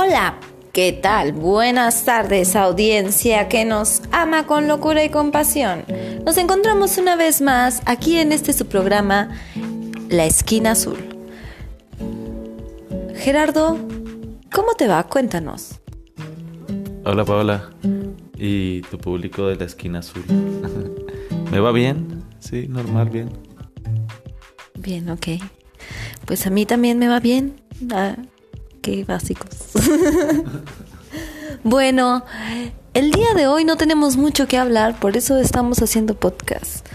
Hola, ¿qué tal? Buenas tardes, audiencia que nos ama con locura y compasión. Nos encontramos una vez más aquí en este su programa, La Esquina Azul. Gerardo, ¿cómo te va? Cuéntanos. Hola Paola y tu público de la esquina azul. ¿Me va bien? Sí, normal, bien. Bien, ok. Pues a mí también me va bien. Ah, qué básicos. bueno, el día de hoy no tenemos mucho que hablar, por eso estamos haciendo podcast.